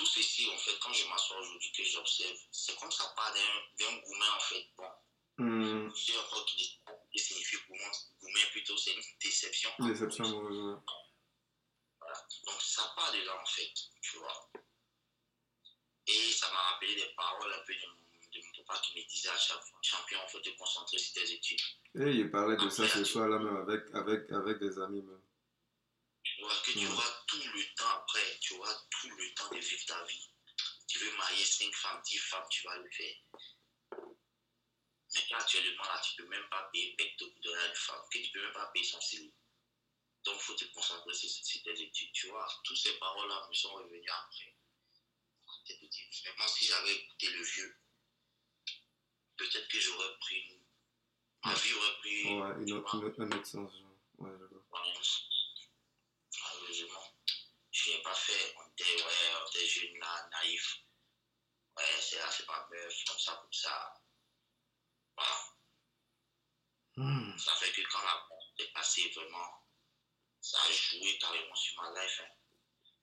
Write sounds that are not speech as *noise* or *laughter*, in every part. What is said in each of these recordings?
tout ceci, en fait, quand je m'assois aujourd'hui, que j'observe, c'est comme ça part d'un gourmet, en fait. Bon, je sais encore qu'il signifie gourmet, gourmet plutôt, c'est une déception. Déception ouais. Voilà. Donc, ça part de là, en fait, tu vois. Et ça m'a rappelé des paroles un peu de mon, de mon papa qui me disait à chaque fois, champion, il faut te concentrer sur tes études. Et il parlait de ça ce soir là même avec, avec, avec des amis même. Tu vois que tu auras tout le temps après, tu auras tout le temps de vivre ta vie. Tu veux marier 5 femmes, 10 femmes, tu vas le faire. Mais là, actuellement, là, tu ne peux même pas payer pecto à une femme, que tu ne peux même pas payer son CELI. Donc, il faut te concentrer sur, tes études. Tu vois, toutes ces paroles-là me sont revenues après. Je te dis, vraiment, si j'avais écouté le vieux, peut-être que j'aurais pris. une- Ma vie aurait pris. Ouais, une autre, un autre sens. Ouais, je vois. Je n'ai pas fait. On était, ouais, on était jeunes là, naïfs. Ouais, c'est là, c'est pas bœuf, comme ça, comme ça. Voilà. Hmm. Ça fait que quand la porte est passée, vraiment, ça a joué carrément sur ma life. hein.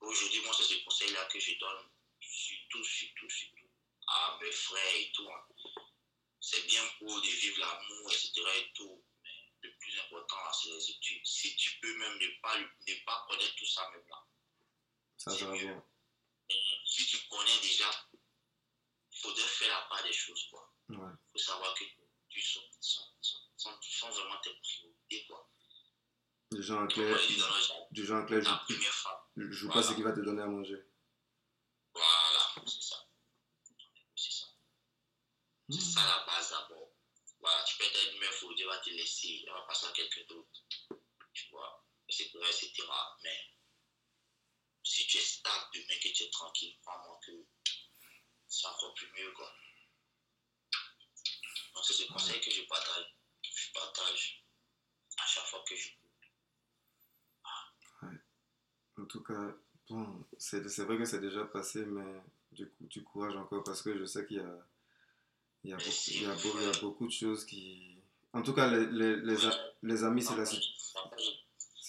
Aujourd'hui, moi, c'est ce conseil-là que je donne, surtout, surtout, surtout, à mes frères et tout. hein. C'est bien beau de vivre l'amour, etc. et tout. Mais le plus important, c'est les études. Si tu peux même ne pas, ne pas connaître tout ça, là. Ça, si tu connais déjà, il faudrait faire la part des choses, quoi. Ouais. Il faut savoir que tu sont, sont, sont, sont, sont vraiment tes priorités, quoi. Du genre en clair, du genre en clair, la je joue pas ce qu'il va te donner à manger. Voilà, c'est ça. C'est ça. C'est ça la base d'abord. Voilà, tu peux être une meuf, Dieu va te laisser, elle va passer à quelqu'un d'autre. Tu vois, etc., etc. Mais tu es stable demain, que tu es tranquille, crois-moi que c'est encore plus mieux, quoi. Donc, c'est ce conseil que je partage. Je partage à chaque fois que je peux. En tout cas, bon, c'est vrai que c'est déjà passé, mais du coup, du courage encore parce que je sais qu'il y a, il y, a beaucoup, il, y a beau- il y a beaucoup de choses qui. En tout cas, les, les, les, amis, c'est la C'est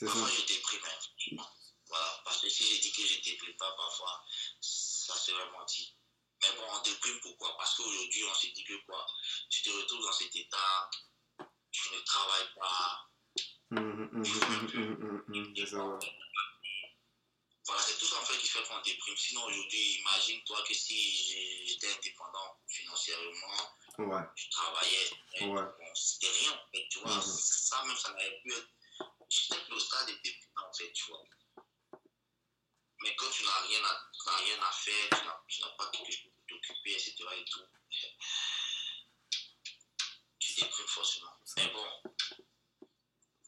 ça. Parfois, je déprime. hein. Voilà, parce que si j'ai dit que je ne déprime pas, parfois, ça serait menti. Mais bon, on déprime pourquoi? Parce qu'aujourd'hui, on se dit que quoi? Tu te retrouves dans cet état, tu ne travailles pas. Voilà, c'est tout ça en fait qui fait qu'on déprime. Sinon, aujourd'hui, imagine-toi que si j'étais indépendant financièrement, Ouais, je travaillais, Ouais. bon, c'était rien en fait, tu vois. Mhm. Ça même, ça n'avait plus être. J'étais au stade de déprimant en fait, tu vois. Mais quand tu n'as rien, à- rien à faire, tu n'as, pas quelque chose pour t'occuper, etc. et tout, tu déprimes forcément. Mais bon,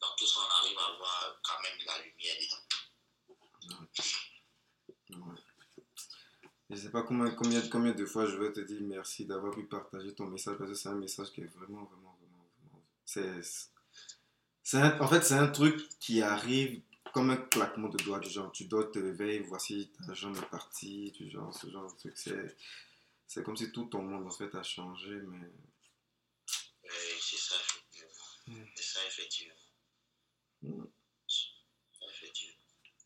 dans tout ça, on arrive à voir quand même la lumière ouais. Je sais pas combien, combien, combien de fois je vais te dire merci d'avoir pu partager ton message parce que c'est un message qui est vraiment, vraiment, vraiment, vraiment. C'est, en fait, c'est un truc qui arrive comme un claquement de doigts, du genre tu dois te réveiller, voici ta jambe est partie, du genre, ce genre de truc. C'est, c'est comme si tout ton monde en fait a changé, mais. Et c'est ça, effectivement. Mm. C'est ça, effectivement. Mm. Ça, effectivement.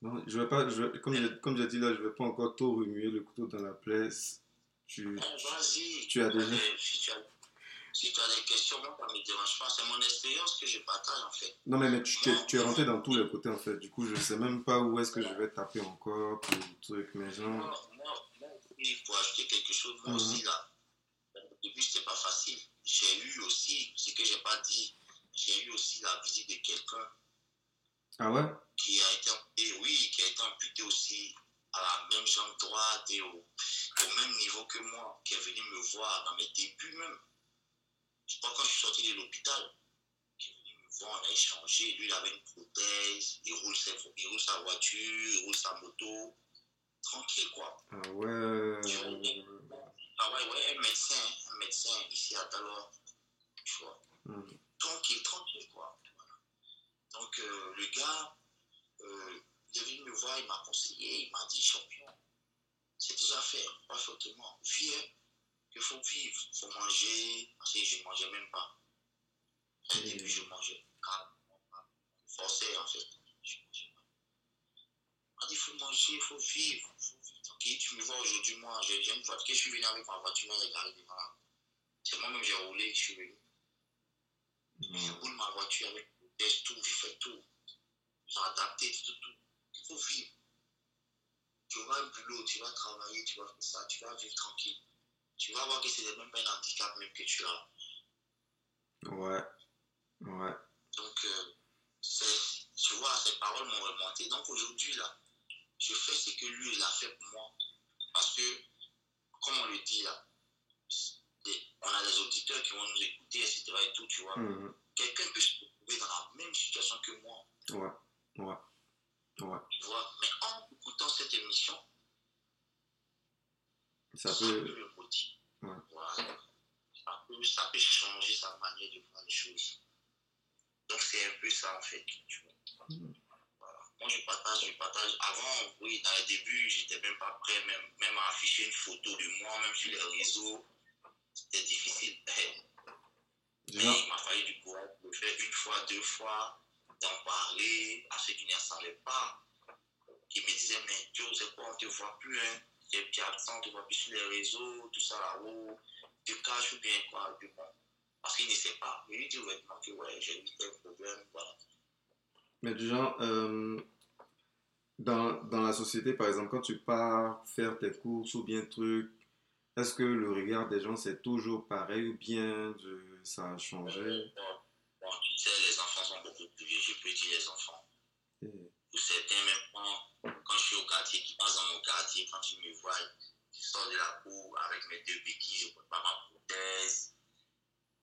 Non, je vais pas, je vais- comme j'ai comme j'ai dit là, je vais pas encore trop remuer le couteau dans la plaie. Tu, Non, Vas-y. Tu as déjà- Si tu as, si tu as des questions, moi, ça ne me dérange pas. C'est mon expérience que je partage, en fait. Non, mais, mais tu, tu es, tu es rentré dans tous les côtés en fait. Du coup, je sais même pas où est-ce que je vais taper encore pour le truc. Mais genre. Moi, moi, moi aussi, pour ajouter quelque chose, moi Mhm. aussi, là, au début, c'était pas facile. J'ai eu aussi, ce que j'ai pas dit, j'ai eu aussi la visite de quelqu'un Ah ouais? qui a été amputé, oui, qui a été amputé aussi à la même jambe droite et au, au même niveau que moi, qui est venu me voir dans mes débuts même. Je crois quand je suis sorti de l'hôpital, qui est venu me voir, on a échangé. Lui, il avait une prothèse, il roule, sa, il roule sa voiture, il roule sa moto. Tranquille, quoi. Ah ouais. Ah ouais, ouais, un médecin, un médecin ici à Dalor, tu vois. Mhm. Tranquille, tranquille, quoi. Voilà. Donc, euh, le gars, euh, il est venu me voir, il m'a conseillé, il m'a dit, champion, c'est déjà fait, pas fortement. Viens, il faut vivre, il faut manger, parce que je ne mangeais même pas. Au Mhm. début, je mangeais. Je forçais, en fait. Je mangeais pas. Il m'a dit, il faut manger, il faut vivre, il faut vivre. Donc, tu me vois aujourd'hui, moi, j'ai une voiture, je suis venu avec ma voiture, regardez devant. C'est moi-même, j'ai roulé, je suis venu. Je Ouais. roule ma voiture avec le test, tout, je fais tout. J'ai adapté tout, tout. Il faut vivre. Tu vas au boulot, tu vas travailler, tu vas faire ça, tu vas vivre tranquille. Tu vas voir que c'est même pas un handicap même que tu as. Ouais. Ouais. Donc, euh, tu vois, ces paroles m'ont remonté. Donc aujourd'hui, là, je fais ce que lui, il a fait pour moi. Parce que, comme on le dit là, on a des auditeurs qui vont nous écouter, etc. et tout, tu vois. Mhm. Quelqu'un peut se retrouver dans la même situation que moi, Ouais. Ouais. Ouais. tu vois. Mais en écoutant cette émission, Ça ça peut. Voilà. Ça peut, changer sa manière de voir les choses. Donc c'est un peu ça en fait. Moi je partage, je partage. Avant, oui, dans les débuts, j'étais même pas prêt même, même à afficher une photo de moi, même sur les réseaux. C'était difficile. Mais il m'a fallu du courage de le faire une fois, deux fois, d'en parler à ceux qui ne savaient pas. Qui me disaient, mais Joe, c'est quoi, on ne te voit plus, hein. Tu es absent, on ne te voit plus sur les réseaux, tout ça là-haut. Tu te caches ou bien quoi. Puis bon, parce qu'il ne sait pas. Je lui dis ouvertement que ouais, j'ai eu tel problème, voilà. mais du genre, euh, dans, dans la société, par exemple, quand tu pars faire tes courses ou bien truc, est-ce que le regard des gens c'est toujours pareil ou bien de- ça a changé? Bon, bon, tu sais, les enfants sont beaucoup plus vieux, je peux dire les enfants. Et- Pour certains, même quand, je suis au quartier, qui passent dans mon quartier, quand ils me voient, je sors de la cour avec mes deux béquilles, je ne porte pas ma prothèse.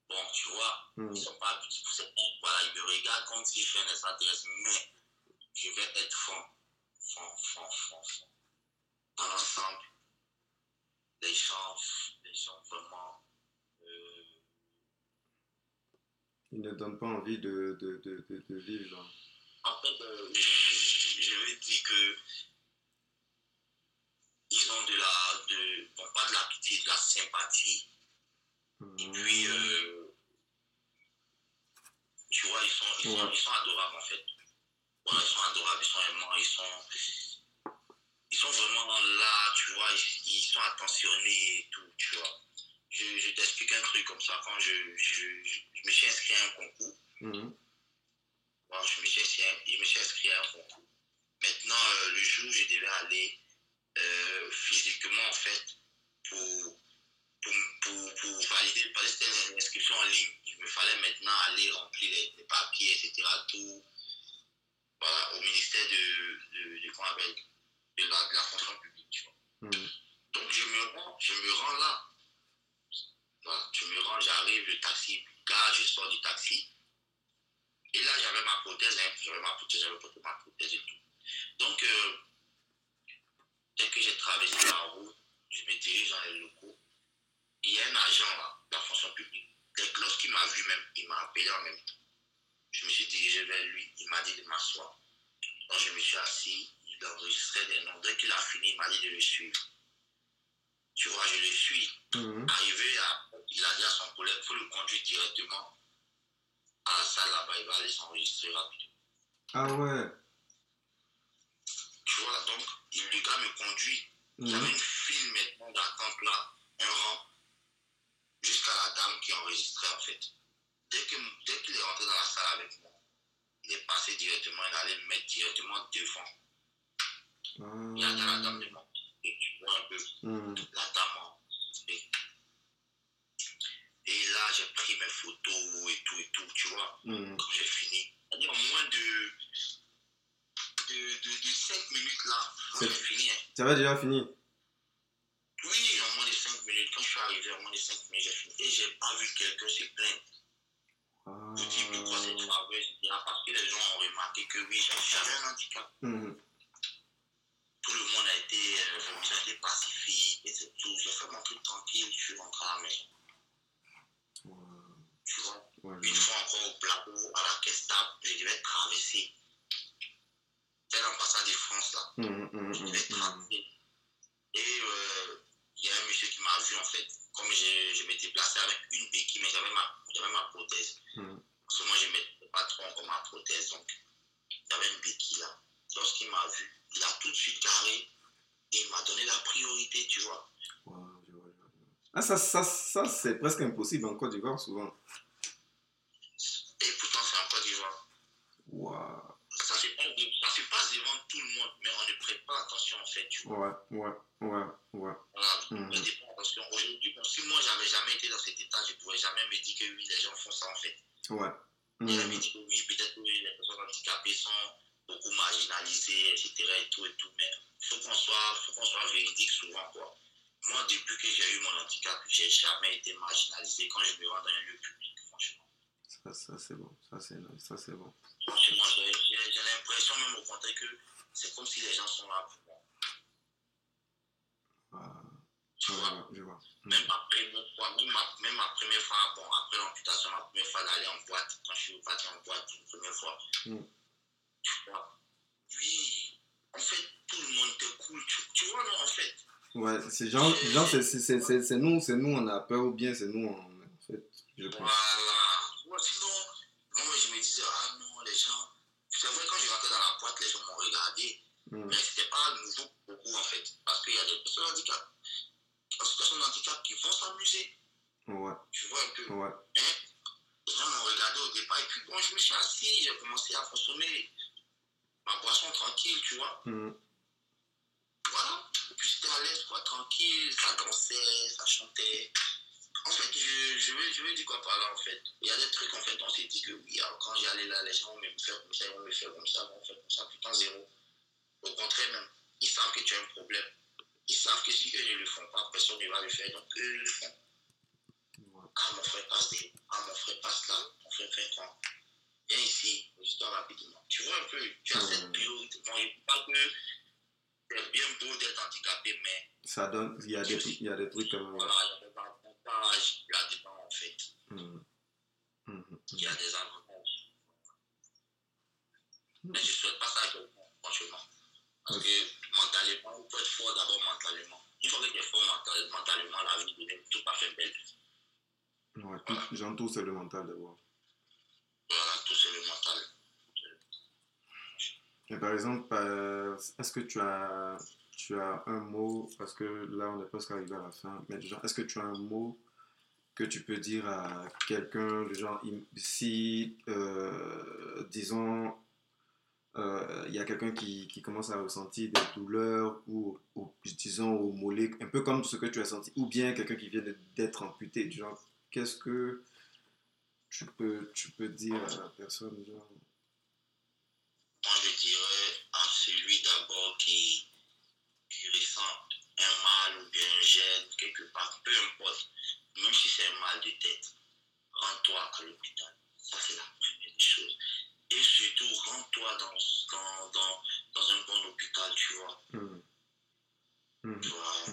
Bon, tu vois, Mhm. ils sont pas habitués. Pour certains, voilà, ils me regardent comme si je suis un extraterrestre, mais je vais être franc, franc, franc, franc, franc. Dans l'ensemble, les gens, les gens vraiment, euh, Ils ne donnent pas envie de, de, de, de, vivre. En fait, euh, veux dire que ils ont de la, de, bon, pas de la pitié, de la sympathie. Et puis, euh, tu vois, ils sont, ils, sont, Ouais. ils sont adorables en fait. Ils sont adorables, ils sont aimants, ils sont, ils sont vraiment là, tu vois, ils, ils sont attentionnés et tout, tu vois. Je, je t'explique un truc comme ça. Quand je, je, je, je me suis inscrit à un concours. Bon, je me suis inscrit, je me suis inscrit à un concours. Maintenant, euh, le jour où je devais aller euh, physiquement, en fait, pour, pour, pour, pour valider, parce que c'était une inscription en ligne. Il me fallait maintenant aller remplir les, les papiers, etc. Tout, voilà, au ministère de, de, de, appelle, la, de la fonction publique. Tu vois. Mhm. Donc, je me rends, je me rends là. Voilà, je me rends, j'arrive, le taxi, là, je sors du taxi. Et là, j'avais ma prothèse, hein, j'avais ma prothèse, j'avais porté ma prothèse et tout. Donc, euh, dès que j'ai traversé la route, je me dirige dans les locaux. Il y a un agent là, de la fonction publique. Lorsqu'il m'a vu même, il m'a appelé en même temps. Je me suis dirigé vers lui, il m'a dit de m'asseoir. Donc, je me suis assis, il enregistrait des noms. Dès qu'il a fini, il m'a dit de le suivre. Tu vois, je le suis. Mhm. Arrivé à, il a dit à son collègue, il faut le conduire directement à la salle là-bas, il va aller s'enregistrer rapidement. Ah ouais. Vois, donc, il, le gars me conduit. Il y avait Mhm. une file maintenant d'attente là, un rang, jusqu'à la dame qui enregistrait en fait. Dès qu'il dès est rentré dans la salle avec moi, il est passé directement, il allait me mettre directement devant. Il a dit à la dame de monter. Et tu vois un peu, Mhm. la dame a monté. Et là, j'ai pris mes photos et tout et tout, tu vois. Mhm. quand j'ai fini. En moins de, de, de, de 5 minutes là, moi C'est- j'ai fini. hein. Ça va déjà fini? Oui, en moins de 5 minutes, quand je suis arrivé, en moins de 5 minutes, j'ai fini. Et j'ai pas vu quelqu'un se plaindre. Ah. Je dis pourquoi cette faveur, etc. Parce que les gens ont remarqué que oui, j'avais un handicap. Mhm. Tout le monde a été, euh, ça a été pacifique et c'est tout. J'ai fait mon truc tranquille, je suis rentré à la maison. Tu vois? Ouais, Une fois encore au plateau, à la caisse table, je devais traverser. C'est l'ambassade de France là. Mhm, mhm, Je mhm, devais mhm. traverser. Et euh, il y a un monsieur qui m'a vu en fait. Comme je, je m'étais placé avec une béquille, mais j'avais ma, j'avais ma prothèse. Parce que moi, je ne mettais pas trop encore ma prothèse. Donc, j'avais une béquille là. Lorsqu'il m'a vu, il a tout de suite garé Et il m'a donné la priorité, tu je je je vois. Ah, ça, ça, ça c'est presque impossible en Côte d'Ivoire, souvent. Et pourtant, c'est en Côte d'Ivoire. Waouh. Ça se passe ça se passe devant tout le monde, mais on ne prête pas attention, en fait, tu vois. Ouais, ouais, ouais, ouais. Voilà, on prête pas attention. Aujourd'hui, bon, si moi, j'avais jamais été dans cet état, je ne pourrais jamais me dire que oui, les gens font ça, en fait. Ouais. Me Mhm. dit que oui, peut-être que les personnes handicapées sont beaucoup marginalisées, etc. et tout et tout, mais il faut qu'on soit, faut qu'on soit véridique souvent, quoi. Moi, depuis que j'ai eu mon handicap, j'ai jamais été marginalisé quand je me rends dans un lieu public, franchement. Ça, ça c'est bon. Ça, c'est bon. J'ai l'impression même au contraire que c'est comme si les gens sont là pour moi. Ah, Tu vois, je vois. Même première fois, même ma, même ma première fois, bon, après l'amputation, ma première fois d'aller en boîte, quand je suis parti en boîte une première fois, Mm. tu vois, oui, en fait, tout le monde était cool, tu, tu vois, non, en fait, Ouais, c'est genre, genre c'est, nous, c'est nous, on a peur ou bien c'est nous, on, en fait, je pense. voilà. Sinon, moi, je me disais, ah non, les gens, c'est vrai, quand je rentrais dans la boîte, les gens m'ont regardé, Mhm. mais c'était pas nouveau pour beaucoup, en fait, parce qu'il y a des personnes handicap, en situation de handicap qui vont s'amuser, Ouais, tu vois un peu. ouais. Les gens m'ont regardé au départ et puis bon, je me suis assis, j'ai commencé à consommer ma boisson tranquille, tu vois. Mhm. Voilà. Et puis j'étais à l'aise, quoi, tranquille, ça dansait, ça chantait. En fait, je, je, veux, je veux dire quoi par là, en fait. Il y a des trucs, en fait, on s'est dit que oui, alors, quand j'y allais là, les gens vont me faire comme ça, ils vont me faire comme ça, ils vont me faire comme ça, putain, zéro. Au contraire, même, ils savent que tu as un problème. Ils savent que si eux ne le font pas, personne ne va le faire, donc eux le font. Ah, mon frère passe des. Ah, mon frère passe là. Mon frère fait quand Viens ici, juste rapidement. Tu vois un peu, tu as cette priorité. Bon, il ne faut pas que c'est bien beau d'être handicapé, mais Ça donne, il y a des, il y a des trucs quand même. voilà, il y a des avantages là-dedans, en fait. Mhm. Mhm. Il y a des avantages. Mais je ne souhaite pas ça à quelqu'un, franchement. Parce que mentalement, il faut être fort d'abord mentalement. Une fois que tu es fort mental- mentalement, la vie devient tout à fait belle. Ouais, tout, genre, tout, c'est le mental d'abord. Voilà, tout c'est le mental. Et par exemple, est-ce que tu as, tu as un mot, parce que là on est presque arrivé à la fin, mais genre, est-ce que tu as un mot que tu peux dire à quelqu'un, du genre, si, euh, disons, euh, il y a quelqu'un qui, qui commence à ressentir des douleurs ou, ou, disons, au mollet, un peu comme ce que tu as senti, ou bien quelqu'un qui vient d'être amputé, du genre, qu'est-ce que tu peux, tu peux dire à la personne, genre, Moi, je dirais à celui d'abord qui, qui ressent un mal ou bien un gêne quelque part, peu importe, même si c'est un mal de tête, rends-toi à l'hôpital. Ça, c'est la première des choses. Et surtout, rends-toi dans, dans, dans, dans un bon hôpital, tu vois. Mhm. Mhm. Tu vois.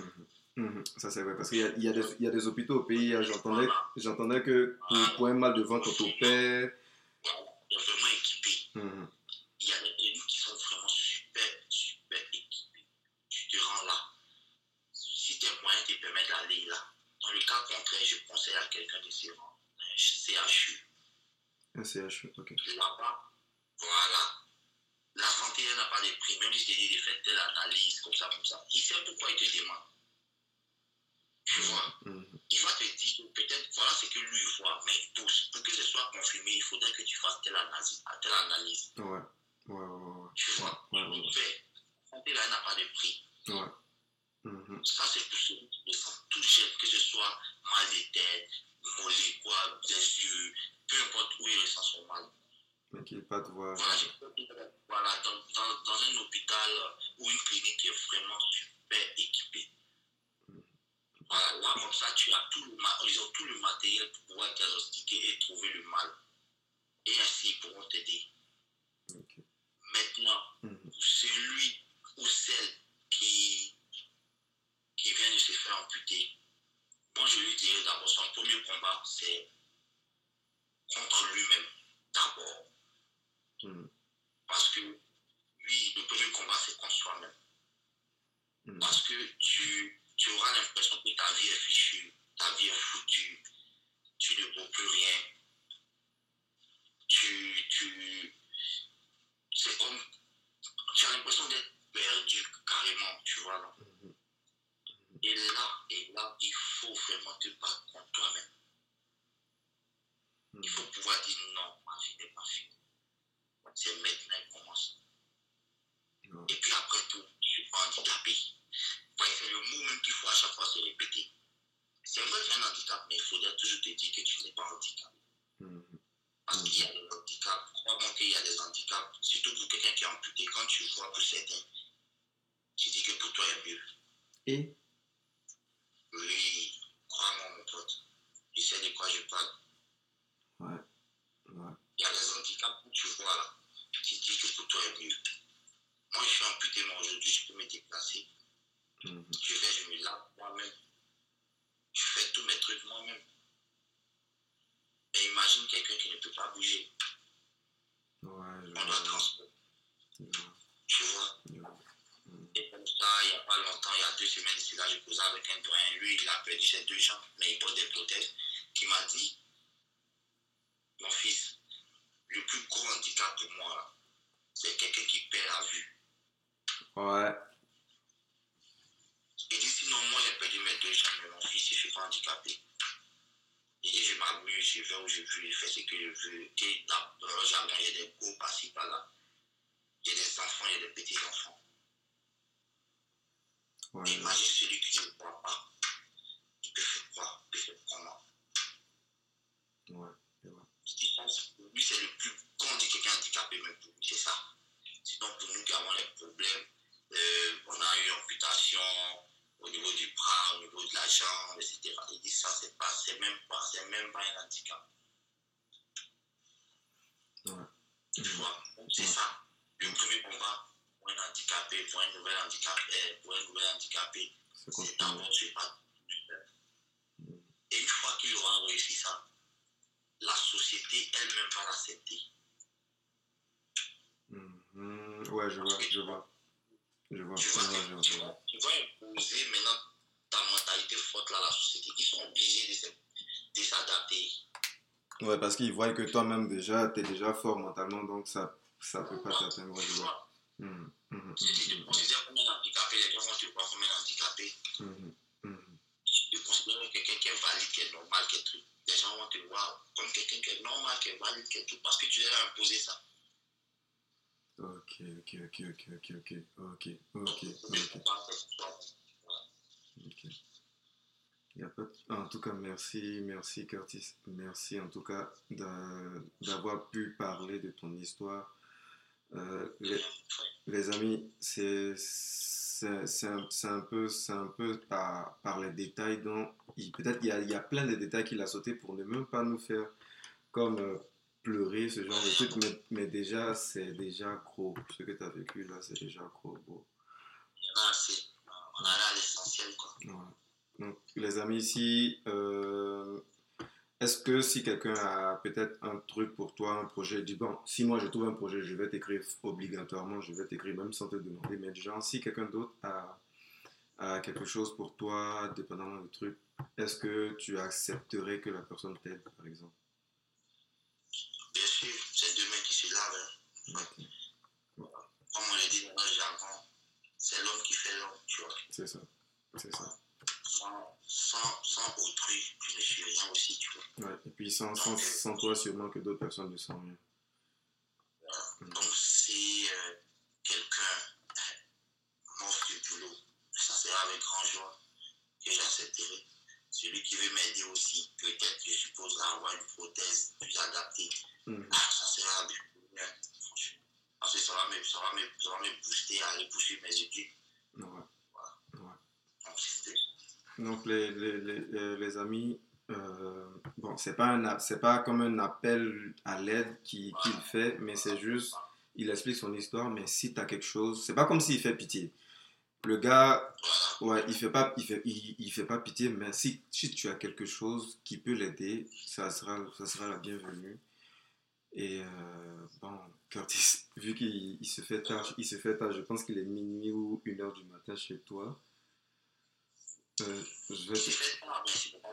Mhm. Ça c'est vrai, parce qu'il y y, a des- il y a des hôpitaux au pays, hein, j'entendais, Voilà. que pour, pour un mal de ventre, on t'opère. Vraiment équipé. Mhm. Il y a des cliniques qui sont vraiment super, super équipées. Tu te rends là. Si tes moyens te permettent d'aller là, contraire, je conseille à quelqu'un de se rendre dans un CHU. Un CHU, ok. Là-bas, voilà. La santé, elle n'a pas de prix. Même si je te dis de faire telle analyse, comme ça, comme ça. Il sait pourquoi il te demande. Tu vois? Mhm. il va te dire que peut-être voilà ce que lui voit, mais pour, pour que ce soit confirmé, il faudrait que tu fasses telle analyse. Telle analyse Ouais. Ouais, ouais, ouais. tu vois? Ouais, ouais. La santé, là, elle n'a pas de prix. ouais. Ça, c'est pour celui qui ressent tout gêne, que ce soit mal de tête, mollet, quoi, des yeux, peu importe où il ressent son mal. Mais qu'il pas te voir. Voilà, dans, dans, dans un hôpital ou une clinique qui est vraiment super équipée. Voilà, là, comme ça, tu as tout le, ils ont tout le matériel pour pouvoir diagnostiquer et trouver le mal. Et ainsi, ils pourront t'aider. Maintenant, Mhm. celui ou celle qui, qui vient de se faire amputer, moi je lui dirais d'abord son premier combat, c'est contre lui-même. D'abord. Mhm. Parce que lui, le premier combat, c'est contre soi-même. Mhm. Parce que tu, tu auras l'impression que ta vie est fichue, ta vie est foutue, tu ne vaux plus rien. Tu, tu, c'est comme, tu as l'impression d'être perdu carrément, tu vois. Là. Mhm. Et là, et là, il faut vraiment te battre contre toi-même. Il faut pouvoir dire non, ma vie n'est pas finie. C'est maintenant qu'elle commence. Et puis après tout, suis pas handicapé. Ouais, c'est le mot même qu'il faut à chaque fois se répéter. C'est vrai qu'il y a un handicap, mais il faudrait toujours te dire que tu n'es pas handicapé. Mhm. Parce qu'il y a des handicaps, crois-moi qu'il y a des handicaps, surtout pour quelqu'un qui est amputé. Quand tu vois pour certains, tu dis que pour toi, il y a mieux. Et? Oui, crois-moi, mon pote. Je sais de quoi je parle? Ouais. Ouais. Il y a des handicaps où tu vois là, tu dis que pour toi, a mieux. Moi, je suis amputé, mais aujourd'hui, je peux me déplacer. Mhm. Je vais, je me lave moi-même. Je fais tous mes trucs moi-même. Mais imagine quelqu'un qui ne peut pas bouger. Ouais, je On doit transporter, tu vois? Comme ça, il n'y a pas longtemps, il y a deux semaines là, je causais avec un doyen. Lui, il a perdu ses deux jambes, mais il porte des prothèses. Qui m'a dit Mon fils, le plus gros handicap pour moi, c'est quelqu'un qui perd la vue. Ouais. Il dit Sinon, moi, j'ai perdu mes deux jambes, mais mon fils, je ne suis pas handicapé. Il dit Je m'amuse, je vais où je veux, je fais ce que je veux. Et dans le jardin, il y a des gros par-ci, par-là. Il y a des enfants, il y a des petits-enfants. Ouais. Mais imagine celui qui ne voit pas. Il peut faire quoi Il peut faire comment Ouais. C'est- pour lui, c'est le plus grand dit quelqu'un handicapé, mais pour lui, c'est ça. Sinon, pour nous qui avons les problèmes, euh, on a eu amputation au niveau du bras, au niveau de la jambe, etc. Il dit ça, c'est pas, c'est même pas, c'est même pas un handicap. Ouais. Tu vois c'est Ouais. ça. Le premier combat un handicapé, pour un nouvel handicapé, pour un nouvel handicapé, C'est d'abord tu es pas. Et une fois qu'il aura réussi ça, la société elle-même va l'accepter. Mhm. Ouais, je vois, je vois. Je vois. Tu Ouais, tu vas, tu vas imposer maintenant ta mentalité forte là, à la société. Ils sont obligés de s'adapter. Ouais, parce qu'ils voient que toi-même déjà, t'es déjà fort mentalement, donc ça, ça peut pas t'atteindre. Je Tu vois. vois, Mhm. si tu te considères comme un handicapé, les gens vont te voir comme un handicapé. Si tu te considères quelqu'un qui est valide, qui est normal, qui est truc, les gens vont te voir comme quelqu'un qui est normal, qui est valide, qui est tout, parce que tu leur as imposé ça. Ok, ok, ok, ok, ok, ok, ok, ok, ok. Y a pas de- En tout cas, merci, merci Curtis. Merci en tout cas d'a- d'avoir pu parler de ton histoire. Euh, les, les amis, c'est un, un peu, c'est un peu par, par les détails dont peut-être il y a, il y a plein de détails qu'il a sauté pour ne même pas nous faire comme euh, pleurer, ce genre de truc, mais, mais déjà, c'est déjà gros. Ce que tu as vécu là, c'est déjà gros, gros. Il y en a assez. On a l'essentiel, quoi. Donc, les amis, ici, euh, est-ce que si quelqu'un a peut-être un truc pour toi, un projet, dis bon, si moi je trouve un projet, je vais t'écrire obligatoirement, je vais t'écrire même sans te demander, mais genre, si quelqu'un d'autre a, a quelque chose pour toi, dépendamment du truc, est-ce que tu accepterais que la personne t'aide, par exemple? Bien sûr, c'est deux mains qui se lavent. hein. Comme on le dit dans le jargon, c'est l'homme qui fait l'homme, tu vois. C'est ça, c'est ça. Sans, sans autrui, tu ne suis rien aussi, tu vois. Ouais. Et puis sans, sans, sans toi, sûrement que d'autres personnes ne sentent rien. Donc si euh, quelqu'un euh, m'offre du boulot, ça sera avec grand joie que j'accepterai. Celui qui veut m'aider aussi, peut-être que je suppose avoir une prothèse plus adaptée, Mhm. ah, ça sera bien, franchement. Parce que ça va me, ça va me, ça va me booster à aller poursuivre mes études. Ouais. Donc, c'est- Donc les, les, les, les- amis, euh, bon, c'est pas, pas comme un appel à l'aide qui- qu'il fait, mais c'est juste, il explique son histoire, mais si tu as quelque chose, c'est pas comme s'il fait pitié. Le gars, ouais, il fait pas, il fait, il, fait pas pitié, mais si, si tu as quelque chose qui peut l'aider, ça sera, ça sera la bienvenue. Et euh, bon, Curtis, *laughs* vu qu'il il se fait il se fait tard, je pense qu'il est minuit ou une heure du matin chez toi. Je vais te...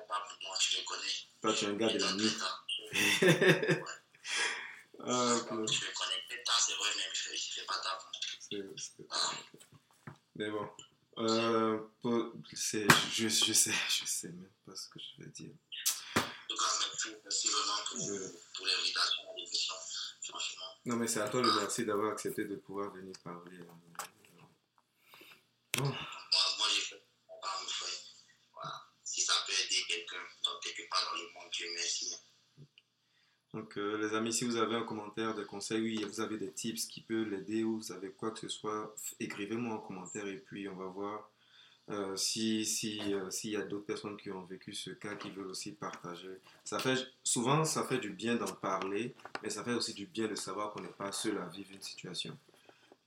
pas pour moi, connais. Toi, tu es un gars de la *laughs* nuit. ah. Je connais. C'est vrai, mais pas tard bon. Euh, pour- je, je sais, je sais même pas ce que je vais dire. En tout cas, merci, merci vraiment pour, Ouais. pour l'invitation à l'émission. Franchement, Non, mais c'est à toi le merci d'avoir accepté de pouvoir venir parler. Bon, moi, moi j'ai fait mon part, mon frère. Voilà. Si ça peut aider quelqu'un, dans quelque part dans le monde, Dieu merci. donc euh, les amis, si vous avez un commentaire, des conseils, oui, vous avez des tips qui peuvent l'aider ou vous avez quoi que ce soit, écrivez-moi en commentaire et puis on va voir euh, si si euh, s'il y a d'autres personnes qui ont vécu ce cas qui veulent aussi partager. Ça fait souvent ça fait du bien d'en parler, mais ça fait aussi du bien de savoir qu'on n'est pas seul à vivre une situation.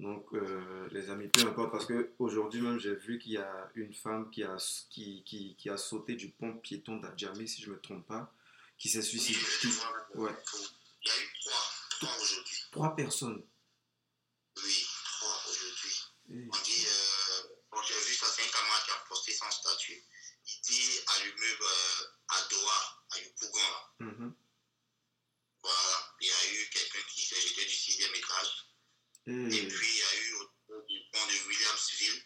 Donc euh, les amis, peu importe parce que aujourd'hui même j'ai vu qu'il y a une femme qui a qui, qui, qui a sauté du pont piéton d'Adjamé si je me trompe pas, qui s'est suicidée. ouais. Il y a eu trois, trois aujourd'hui. Trois personnes. Oui, trois aujourd'hui. Eh, On dit, euh, bon, j'ai vu ça, c'est un camarade qui a posté son statut. Il dit à l'immeuble euh, à Doha, à Yopougon, là. mhm. Voilà. Il y a eu quelqu'un qui s'est jeté du sixième étage. Et Eh, puis, il y a eu autour du pont de Williamsville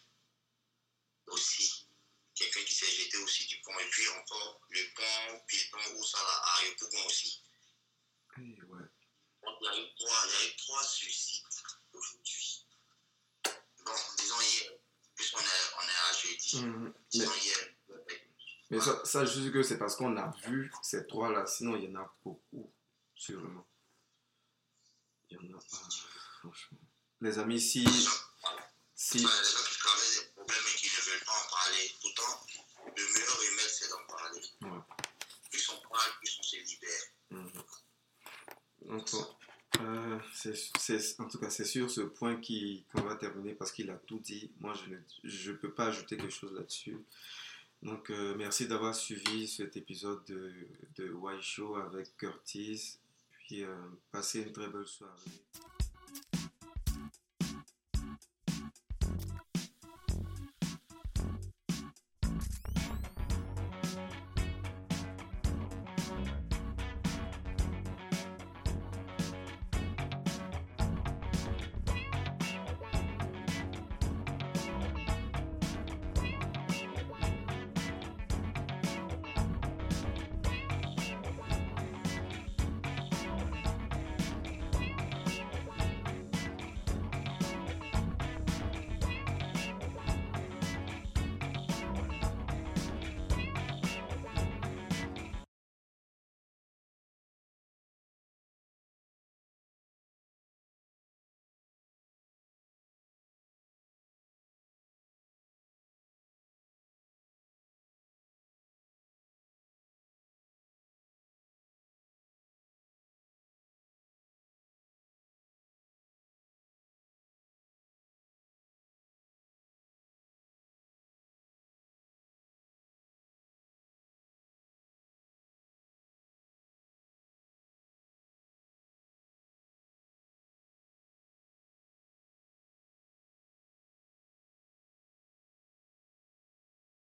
aussi. Quelqu'un qui s'est jeté aussi du pont. Et puis encore le pont piéton où ça à Yopougon aussi. eh, ouais. Donc, il y a eu trois, il y a eu trois suicides aujourd'hui. Bon, disons hier, puisqu'on est, on est à jeudi. Mais, Disons hier. mais ça, ça, dis que c'est parce qu'on a vu ces trois-là, sinon il y en a beaucoup, sûrement. Il y en a, ah, franchement. Les amis, si, si, y a des gens qui traversent des problèmes et qui ne veulent pas en parler. Pourtant, le meilleur remède, c'est d'en parler. Ouais. Plus on parle, plus on se libère. Euh, c'est, en tout cas, c'est sur ce point qui, qu'on va terminer parce qu'il a tout dit. Moi, je ne peux pas ajouter quelque chose là-dessus. Donc, euh, merci d'avoir suivi cet épisode de, de Why Show avec Curtis. Puis, euh, passez une très belle soirée.